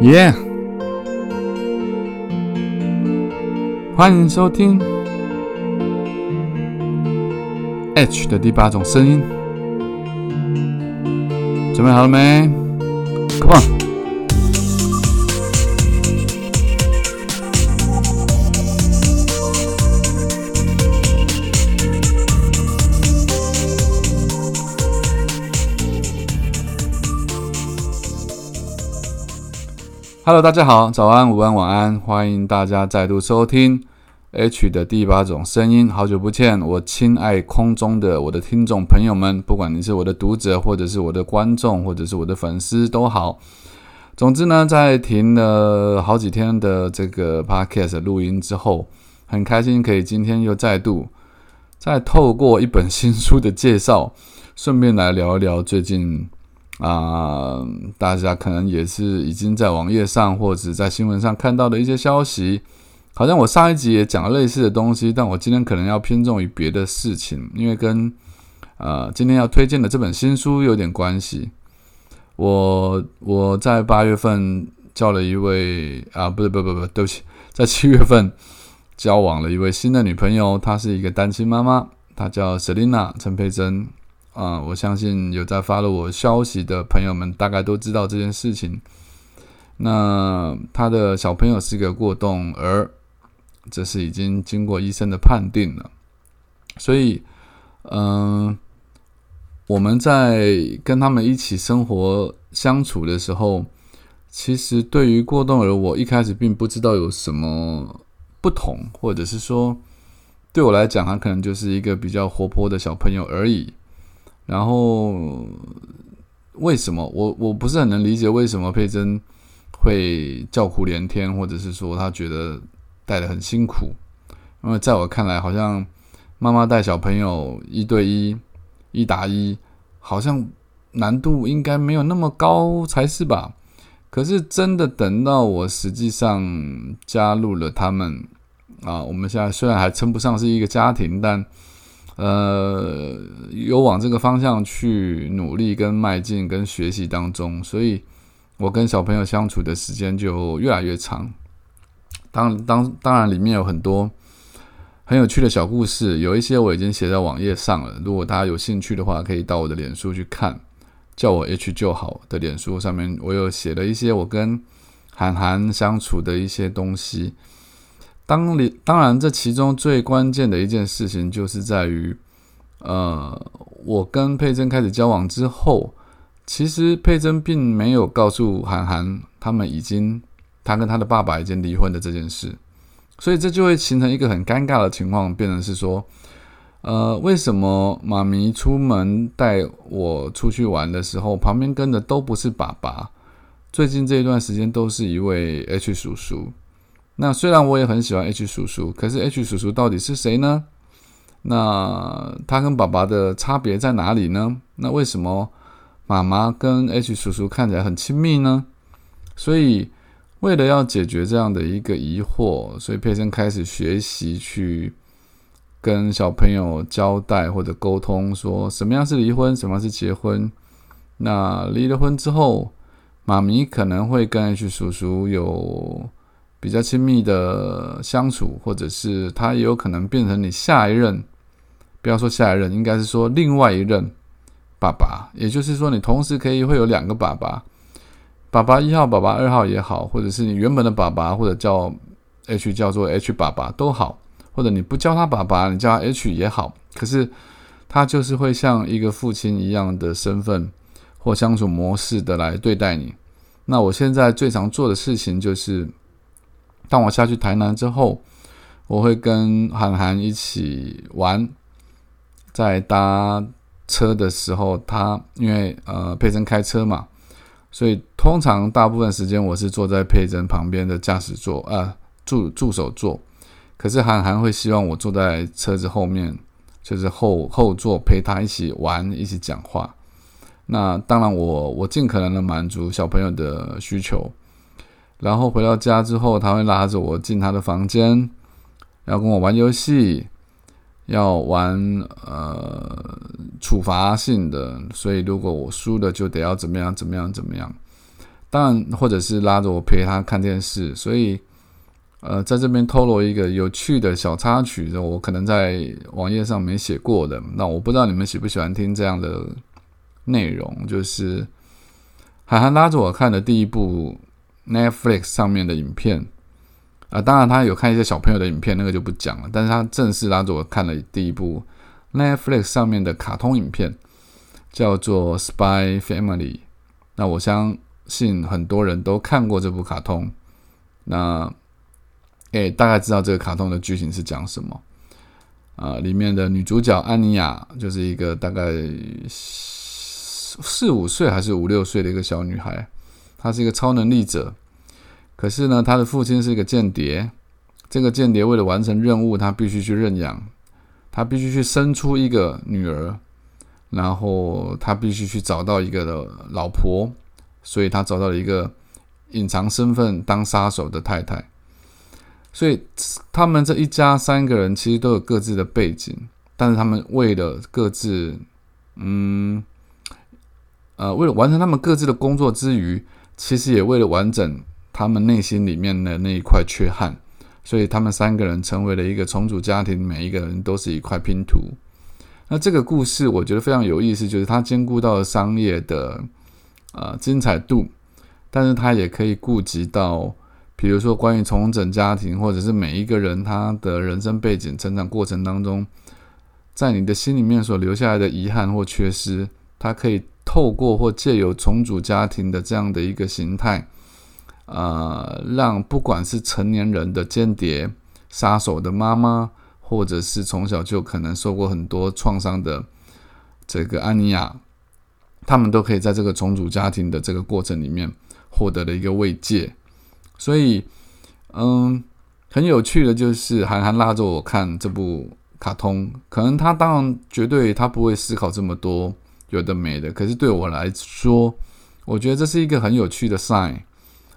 耶！欢迎收听 H 的第八种声音，准备好了没？Come on！on！Hello，大家好，早安、午安、晚安，欢迎大家再度收听 H 的第八种声音。好久不见，我亲爱空中的我的听众朋友们，不管你是我的读者，或者是我的观众，或者是我的粉丝都好。总之呢，在停了好几天的这个 Podcast 录音之后，很开心可以今天又再度再透过一本新书的介绍，顺便来聊一聊最近。啊，大家可能也是已经在网页上或者在新闻上看到的一些消息，好像我上一集也讲了类似的东西，但我今天可能要偏重于别的事情，因为跟呃今天要推荐的这本新书有点关系。我我在八月份交了一位啊，不是不不不，对不起，在七月份交往了一位新的女朋友，她是一个单亲妈妈，她叫 Selina 陈佩珍。啊，我相信有在发了我消息的朋友们，大概都知道这件事情。那他的小朋友是个过动儿，这是已经经过医生的判定了。所以，嗯，我们在跟他们一起生活相处的时候，其实对于过动儿，我一开始并不知道有什么不同，或者是说，对我来讲，他可能就是一个比较活泼的小朋友而已。然后为什么我我不是很能理解为什么佩珍会叫苦连天，或者是说她觉得带的很辛苦？因为在我看来，好像妈妈带小朋友一对一一打一，好像难度应该没有那么高才是吧？可是真的等到我实际上加入了他们啊，我们现在虽然还称不上是一个家庭，但呃，有往这个方向去努力、跟迈进、跟学习当中，所以我跟小朋友相处的时间就越来越长。当当当然，里面有很多很有趣的小故事，有一些我已经写在网页上了。如果大家有兴趣的话，可以到我的脸书去看，叫我 H 就好的脸书上面，我有写了一些我跟韩寒相处的一些东西。当你当然，这其中最关键的一件事情，就是在于，呃，我跟佩珍开始交往之后，其实佩珍并没有告诉韩寒，他们已经，他跟他的爸爸已经离婚的这件事，所以这就会形成一个很尴尬的情况，变成是说，呃，为什么妈咪出门带我出去玩的时候，旁边跟的都不是爸爸，最近这一段时间都是一位 H 叔叔。那虽然我也很喜欢 H 叔叔，可是 H 叔叔到底是谁呢？那他跟爸爸的差别在哪里呢？那为什么妈妈跟 H 叔叔看起来很亲密呢？所以为了要解决这样的一个疑惑，所以佩森开始学习去跟小朋友交代或者沟通，说什么样是离婚，什么是结婚。那离了婚之后，妈咪可能会跟 H 叔叔有。比较亲密的相处，或者是他也有可能变成你下一任，不要说下一任，应该是说另外一任爸爸。也就是说，你同时可以会有两个爸爸，爸爸一号、爸爸二号也好，或者是你原本的爸爸，或者叫 H 叫做 H 爸爸都好，或者你不叫他爸爸，你叫他 H 也好。可是他就是会像一个父亲一样的身份或相处模式的来对待你。那我现在最常做的事情就是。当我下去台南之后，我会跟韩寒一起玩。在搭车的时候，他因为呃佩珍开车嘛，所以通常大部分时间我是坐在佩珍旁边的驾驶座啊助助手座。可是韩寒会希望我坐在车子后面，就是后后座陪他一起玩，一起讲话。那当然，我我尽可能的满足小朋友的需求。然后回到家之后，他会拉着我进他的房间，要跟我玩游戏，要玩呃处罚性的。所以如果我输了，就得要怎么样怎么样怎么样。当然，或者是拉着我陪他看电视，所以，呃，在这边透露一个有趣的小插曲，我可能在网页上没写过的。那我不知道你们喜不喜欢听这样的内容，就是海涵拉着我看的第一部 Netflix 上面的影片啊，当然他有看一些小朋友的影片，那个就不讲了。但是他正式拉着我看了第一部 Netflix 上面的卡通影片，叫做《Spy Family》。那我相信很多人都看过这部卡通，那诶，大概知道这个卡通的剧情是讲什么啊？里面的女主角安妮亚就是一个大概四五岁还是五六岁的一个小女孩，他是一个超能力者，可是呢，他的父亲是一个间谍。这个间谍为了完成任务，他必须去认养，他必须去生出一个女儿，然后他必须去找到一个的老婆。所以他找到了一个隐藏身份当杀手的太太，所以他们这一家三个人其实都有各自的背景，但是他们为了各自，嗯，呃，为了完成他们各自的工作之余，其实也为了完整他们内心里面的那一块缺憾，所以他们三个人成为了一个重组家庭，每一个人都是一块拼图。那这个故事我觉得非常有意思，就是它兼顾到了商业的。呃，精彩度，但是他也可以顾及到，比如说关于重整家庭，或者是每一个人他的人生背景、成长过程当中，在你的心里面所留下来的遗憾或缺失，他可以透过或借由重组家庭的这样的一个形态，呃，让不管是成年人的间谍、杀手的妈妈，或者是从小就可能受过很多创伤的这个安妮亚。他们都可以在这个重组家庭的这个过程里面获得了一个慰藉，所以，嗯，很有趣的就是韩寒拉着我看这部卡通，可能他当然绝对他不会思考这么多有的没的，可是对我来说，我觉得这是一个很有趣的 sign，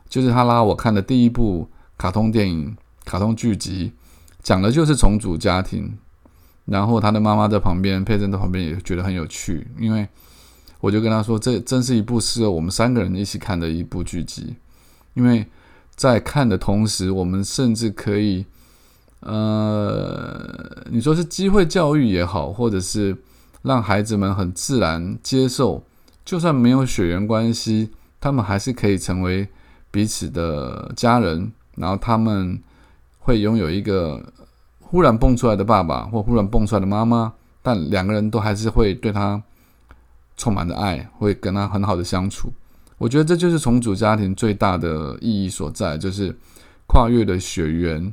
就是他拉我看的第一部卡通电影、卡通剧集，讲的就是重组家庭，然后他的妈妈在旁边，佩珍在旁边也觉得很有趣，因为。我就跟他说：“这真是一部适合我们三个人一起看的一部剧集，因为在看的同时，我们甚至可以，呃，你说是机会教育也好，或者是让孩子们很自然接受，就算没有血缘关系，他们还是可以成为彼此的家人。然后他们会拥有一个忽然蹦出来的爸爸，或忽然蹦出来的妈妈，但两个人都还是会对他。”充满着爱，会跟他很好的相处。我觉得这就是重组家庭最大的意义所在，就是跨越的血缘，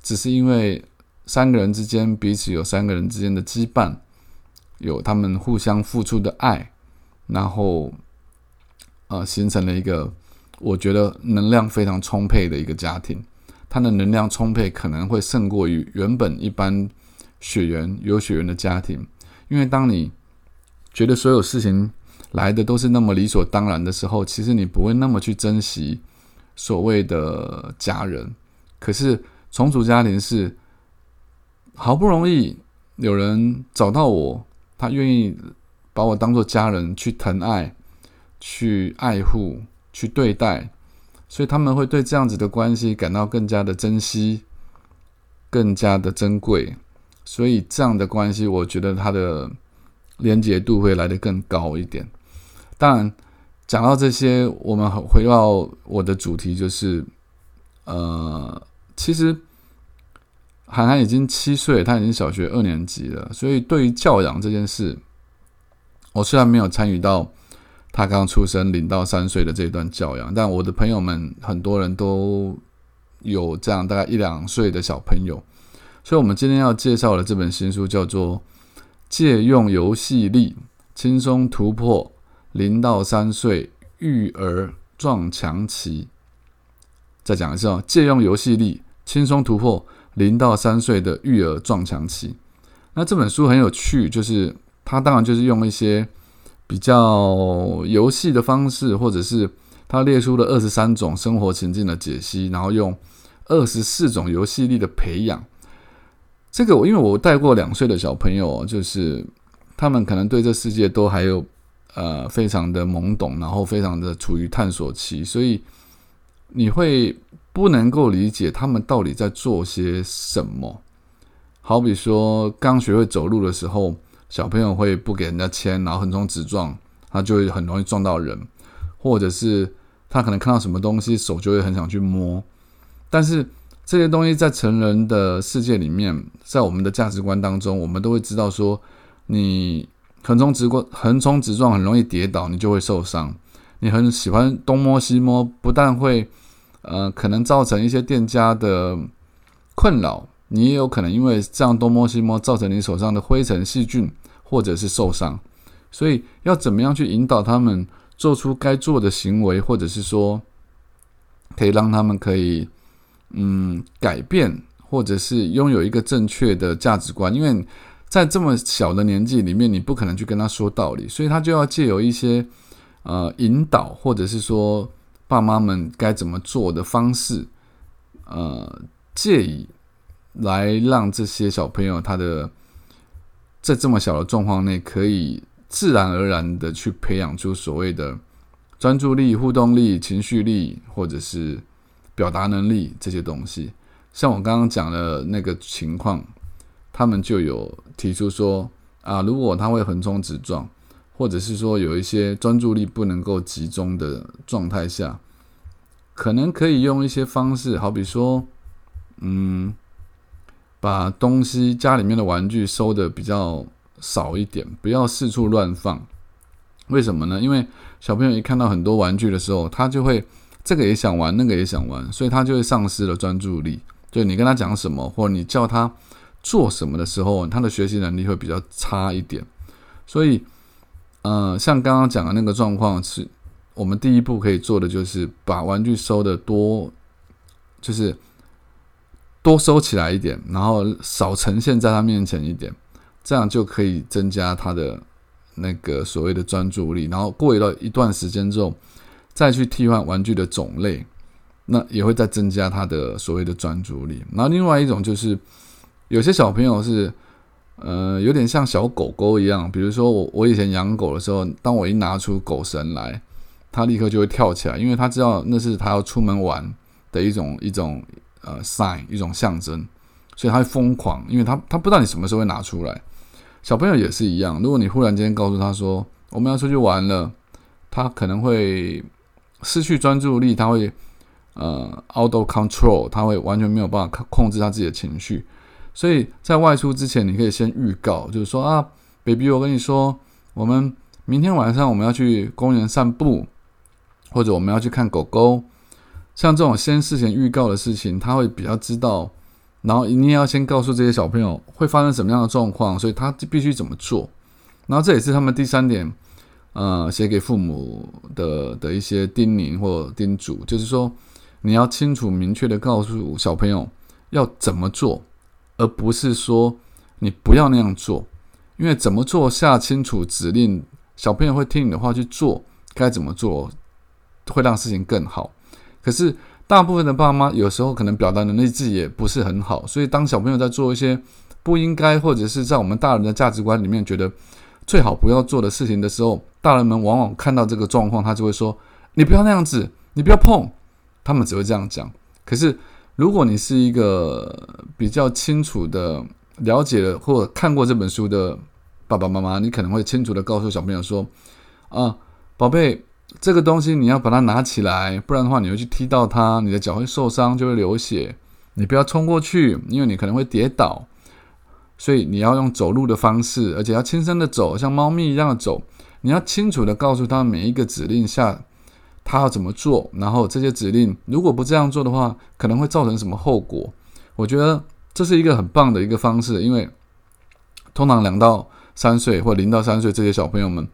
只是因为三个人之间彼此有三个人之间的羁绊，有他们互相付出的爱，然后呃形成了一个我觉得能量非常充沛的一个家庭。他的能量充沛可能会胜过于原本一般血缘有血缘的家庭，因为当你。觉得所有事情来的都是那么理所当然的时候，其实你不会那么去珍惜所谓的家人。可是重组家庭是好不容易有人找到我，他愿意把我当做家人去疼爱、去爱护、去对待，所以他们会对这样子的关系感到更加的珍惜、更加的珍贵。所以这样的关系，我觉得他的。连结度会来得更高一点。当然，讲到这些，我们回到我的主题，就是，呃，其实涵涵已经七岁，他已经小学二年级了。所以，对于教养这件事，我虽然没有参与到他刚出生零到三岁的这段教养，但我的朋友们很多人都有这样大概一两岁的小朋友。所以，我们今天要介绍的这本新书叫做。借用游戏力，轻松突破零到三岁育儿撞墙期。再讲一次哦，借用游戏力，轻松突破零到三岁的育儿撞墙期。那这本书很有趣，就是它当然就是用一些比较游戏的方式，或者是它列出了二十三种生活情境的解析，然后用二十四种游戏力的培养。这个我因为我带过两岁的小朋友，就是他们可能对这世界都还有呃非常的懵懂，然后非常的处于探索期，所以你会不能够理解他们到底在做些什么。好比说刚学会走路的时候，小朋友会不给人家牵，然后横冲直撞，他就会很容易撞到人，或者是他可能看到什么东西，手就会很想去摸，但是。这些东西在成人的世界里面，在我们的价值观当中，我们都会知道说，你横冲直过、横冲直撞很容易跌倒，你就会受伤。你很喜欢东摸西摸，不但会呃可能造成一些店家的困扰，你也有可能因为这样东摸西摸，造成你手上的灰尘、细菌或者是受伤。所以要怎么样去引导他们做出该做的行为，或者是说可以让他们可以。嗯，改变或者是拥有一个正确的价值观，因为在这么小的年纪里面，你不可能去跟他说道理，所以他就要借由一些呃引导，或者是说爸妈们该怎么做的方式，呃，借以来让这些小朋友他的在这么小的状况内，可以自然而然的去培养出所谓的专注力、互动力、情绪力，或者是。表达能力这些东西，像我刚刚讲的那个情况，他们就有提出说啊，如果他会横冲直撞，或者是说有一些专注力不能够集中的状态下，可能可以用一些方式，好比说，嗯，把东西家里面的玩具收的比较少一点，不要四处乱放。为什么呢？因为小朋友一看到很多玩具的时候，他就会。这个也想玩，那个也想玩，所以他就会丧失了专注力。就你跟他讲什么，或者你叫他做什么的时候，他的学习能力会比较差一点。所以，呃，像刚刚讲的那个状况，是我们第一步可以做的，就是把玩具收的多，就是多收起来一点，然后少呈现在他面前一点，这样就可以增加他的那个所谓的专注力。然后过一段一段时间之后。再去替换玩具的种类，那也会再增加他的所谓的专注力。然后另外一种就是，有些小朋友是，呃，有点像小狗狗一样。比如说我我以前养狗的时候，当我一拿出狗绳来，它立刻就会跳起来，因为它知道那是它要出门玩的一种一种呃 sign 一种象征，所以它会疯狂，因为它它不知道你什么时候会拿出来。小朋友也是一样，如果你忽然间告诉他说我们要出去玩了，他可能会。失去专注力，他会呃 out of control，他会完全没有办法控制他自己的情绪。所以在外出之前，你可以先预告，就是说啊，baby，我跟你说，我们明天晚上我们要去公园散步，或者我们要去看狗狗。像这种先事前预告的事情，他会比较知道。然后你也要先告诉这些小朋友会发生什么样的状况，所以他必须怎么做。然后这也是他们第三点。呃，写给父母的的一些叮咛或叮嘱，就是说，你要清楚明确的告诉小朋友要怎么做，而不是说你不要那样做，因为怎么做下清楚指令，小朋友会听你的话去做，该怎么做会让事情更好。可是大部分的爸妈有时候可能表达能力自己也不是很好，所以当小朋友在做一些不应该或者是在我们大人的价值观里面觉得。最好不要做的事情的时候，大人们往往看到这个状况，他就会说：“你不要那样子，你不要碰。”他们只会这样讲。可是，如果你是一个比较清楚的了解了或看过这本书的爸爸妈妈，你可能会清楚的告诉小朋友说：“啊，宝贝，这个东西你要把它拿起来，不然的话你会去踢到它，你的脚会受伤，就会流血。你不要冲过去，因为你可能会跌倒。”所以你要用走路的方式，而且要轻声的走，像猫咪一样的走。你要清楚的告诉他每一个指令下，他要怎么做，然后这些指令如果不这样做的话，可能会造成什么后果。我觉得这是一个很棒的一个方式，因为通常两到三岁或零到三岁这些小朋友们，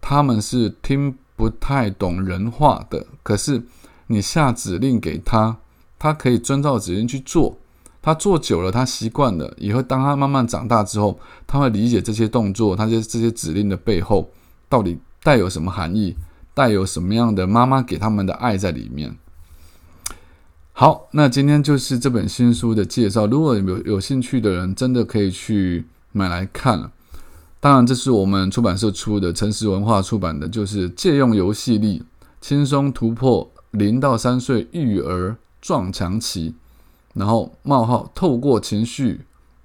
他们是听不太懂人话的。可是你下指令给他，他可以遵照指令去做。他做久了，他习惯了，以后当他慢慢长大之后，他会理解这些动作，他这这些指令的背后到底带有什么含义，带有什么样的妈妈给他们的爱在里面。好，那今天就是这本新书的介绍。如果有有兴趣的人，真的可以去买来看了。当然，这是我们出版社出的，诚实文化出版的，就是借用游戏力，轻松突破零到三岁育儿撞墙期，然后冒号透过情绪，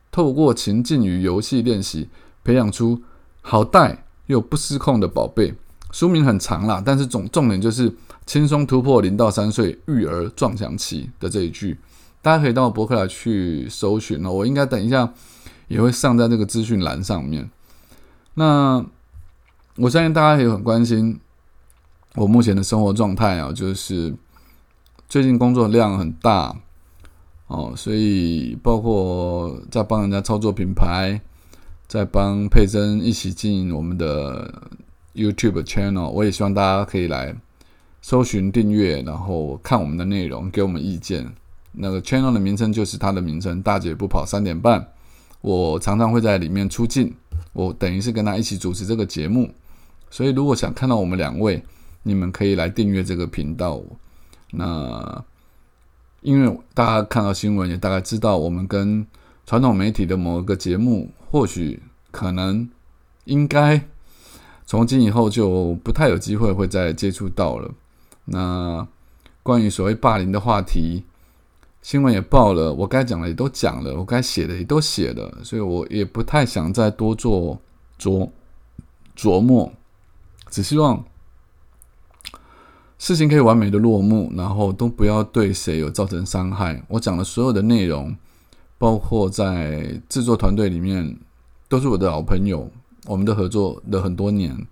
透过情境与游戏练习，培养出好带又不失控的宝贝。书名很长啦，但是总重点就是轻松突破零到三岁育儿撞墙期的这一句，大家可以到博客来去搜寻哦。我应该等一下也会上在这个资讯栏上面。那我相信大家也很关心我目前的生活状态啊，就是最近工作量很大哦，所以包括在帮人家操作品牌，在帮佩珍一起经营我们的 YouTube channel，我也希望大家可以来搜寻订阅，然后看我们的内容，给我们意见。那个 channel 的名称就是它的名称，大姐不跑三点半，我常常会在里面出镜。我等于是跟他一起主持这个节目，所以如果想看到我们两位，你们可以来订阅这个频道。那因为大家看到新闻也大概知道，我们跟传统媒体的某一个节目，或许可能应该从今以后就不太有机会会再接触到了。那关于所谓霸凌的话题。新闻也报了，我该讲的也都讲了，我该写的也都写了，所以我也不太想再多做琢琢磨，只希望事情可以完美的落幕，然后都不要对谁有造成伤害。我讲的所有的内容，包括在制作团队里面，都是我的老朋友，我们的合作了很多年，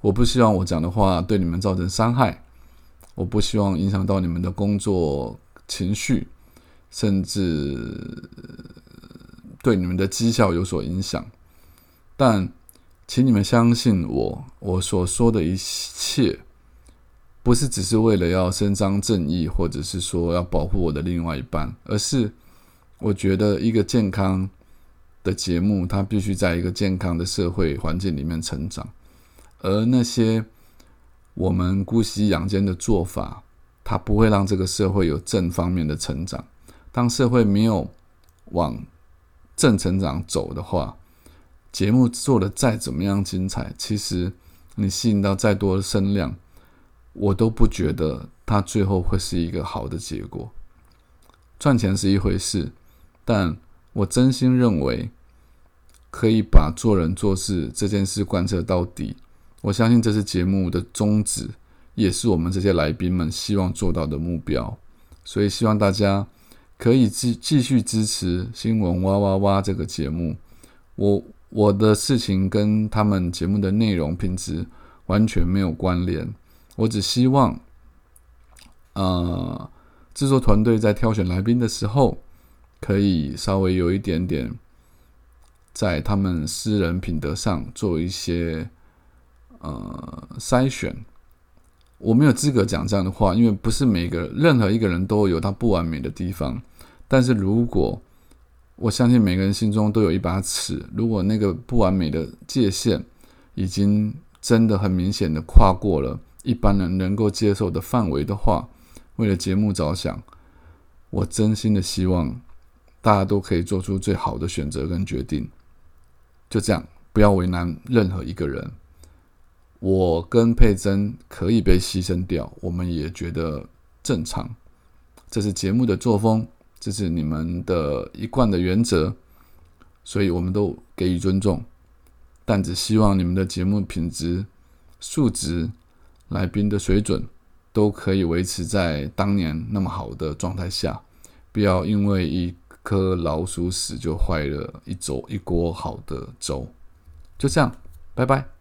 我不希望我讲的话对你们造成伤害，我不希望影响到你们的工作情绪。甚至对你们的绩效有所影响，但请你们相信我，我所说的一切不是只是为了要伸张正义，或者是说要保护我的另外一半，而是我觉得一个健康的节目，它必须在一个健康的社会环境里面成长，而那些我们姑息养奸的做法，它不会让这个社会有正方面的成长。当社会没有往正成长走的话，节目做的再怎么样精彩，其实你吸引到再多的声量，我都不觉得它最后会是一个好的结果。赚钱是一回事，但我真心认为可以把做人做事这件事贯彻到底。我相信这是节目的宗旨，也是我们这些来宾们希望做到的目标。所以希望大家。可以继继续支持新闻哇哇哇这个节目，我我的事情跟他们节目的内容品质完全没有关联，我只希望，呃，制作团队在挑选来宾的时候，可以稍微有一点点，在他们私人品德上做一些呃筛选。我没有资格讲这样的话，因为不是每个任何一个人都有他不完美的地方。但是如果我相信每个人心中都有一把尺，如果那个不完美的界限已经真的很明显的跨过了一般人能够接受的范围的话，为了节目着想，我真心的希望大家都可以做出最好的选择跟决定。就这样，不要为难任何一个人。我跟佩珍可以被牺牲掉，我们也觉得正常，这是节目的作风。这是你们的一贯的原则，所以我们都给予尊重，但只希望你们的节目品质、素质、来宾的水准都可以维持在当年那么好的状态下，不要因为一颗老鼠屎就坏了一粥一锅好的粥。就这样，拜拜。